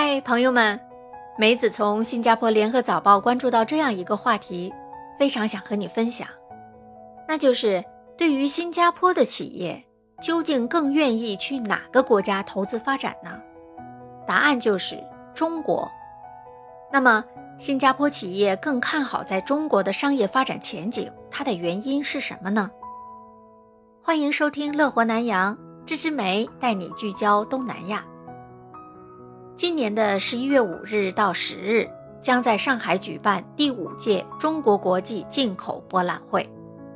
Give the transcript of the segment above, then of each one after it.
嗨，朋友们，梅子从新加坡联合早报关注到这样一个话题，非常想和你分享，那就是对于新加坡的企业，究竟更愿意去哪个国家投资发展呢？答案就是中国。那么，新加坡企业更看好在中国的商业发展前景，它的原因是什么呢？欢迎收听《乐活南洋》，芝芝梅带你聚焦东南亚。今年的十一月五日到十日，将在上海举办第五届中国国际进口博览会，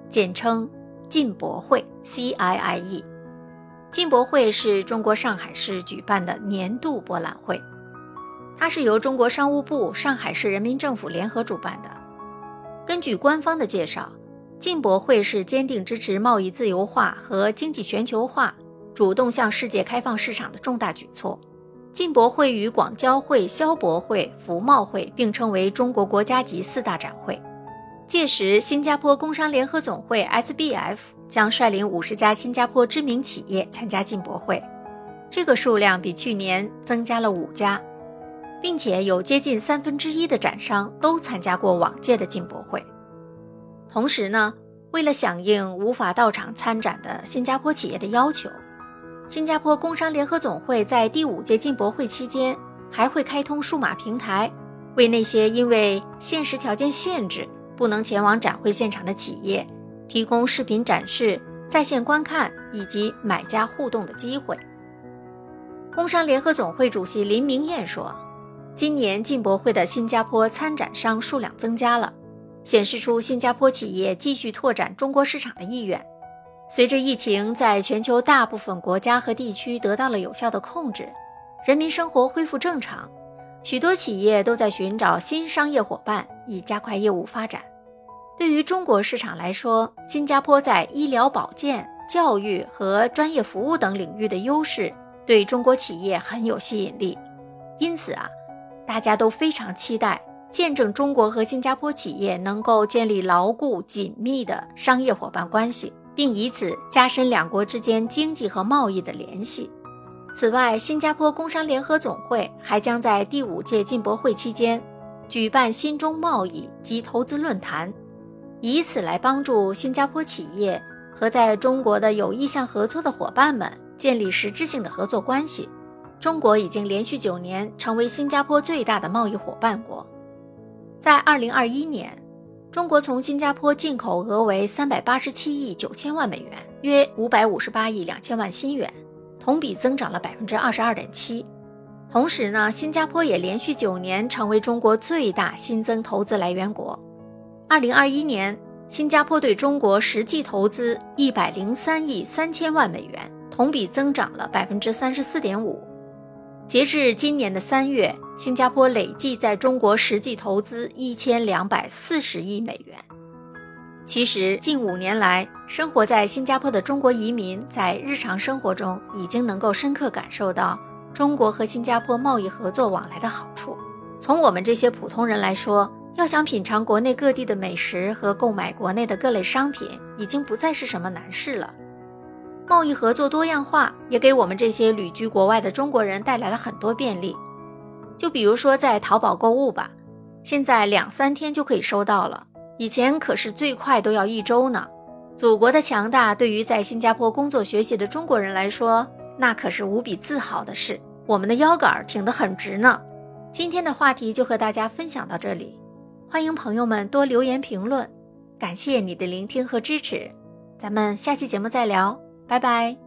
简称进博会 （CIIE）。进博会是中国上海市举办的年度博览会，它是由中国商务部、上海市人民政府联合主办的。根据官方的介绍，进博会是坚定支持贸易自由化和经济全球化、主动向世界开放市场的重大举措。进博会与广交会、消博会、服贸会并称为中国国家级四大展会。届时，新加坡工商联合总会 （SBF） 将率领五十家新加坡知名企业参加进博会，这个数量比去年增加了五家，并且有接近三分之一的展商都参加过往届的进博会。同时呢，为了响应无法到场参展的新加坡企业的要求。新加坡工商联合总会在第五届进博会期间，还会开通数码平台，为那些因为现实条件限制不能前往展会现场的企业，提供视频展示、在线观看以及买家互动的机会。工商联合总会主席林明彦说：“今年进博会的新加坡参展商数量增加了，显示出新加坡企业继续拓展中国市场的意愿。”随着疫情在全球大部分国家和地区得到了有效的控制，人民生活恢复正常，许多企业都在寻找新商业伙伴，以加快业务发展。对于中国市场来说，新加坡在医疗保健、教育和专业服务等领域的优势，对中国企业很有吸引力。因此啊，大家都非常期待见证中国和新加坡企业能够建立牢固紧密的商业伙伴关系。并以此加深两国之间经济和贸易的联系。此外，新加坡工商联合总会还将在第五届进博会期间举办新中贸易及投资论坛，以此来帮助新加坡企业和在中国的有意向合作的伙伴们建立实质性的合作关系。中国已经连续九年成为新加坡最大的贸易伙伴国，在二零二一年。中国从新加坡进口额为三百八十七亿九千万美元，约五百五十八亿两千万新元，同比增长了百分之二十二点七。同时呢，新加坡也连续九年成为中国最大新增投资来源国。二零二一年，新加坡对中国实际投资一百零三亿三千万美元，同比增长了百分之三十四点五。截至今年的三月，新加坡累计在中国实际投资一千两百四十亿美元。其实，近五年来，生活在新加坡的中国移民在日常生活中已经能够深刻感受到中国和新加坡贸易合作往来的好处。从我们这些普通人来说，要想品尝国内各地的美食和购买国内的各类商品，已经不再是什么难事了。贸易合作多样化也给我们这些旅居国外的中国人带来了很多便利，就比如说在淘宝购物吧，现在两三天就可以收到了，以前可是最快都要一周呢。祖国的强大对于在新加坡工作学习的中国人来说，那可是无比自豪的事。我们的腰杆挺得很直呢。今天的话题就和大家分享到这里，欢迎朋友们多留言评论，感谢你的聆听和支持，咱们下期节目再聊。拜拜。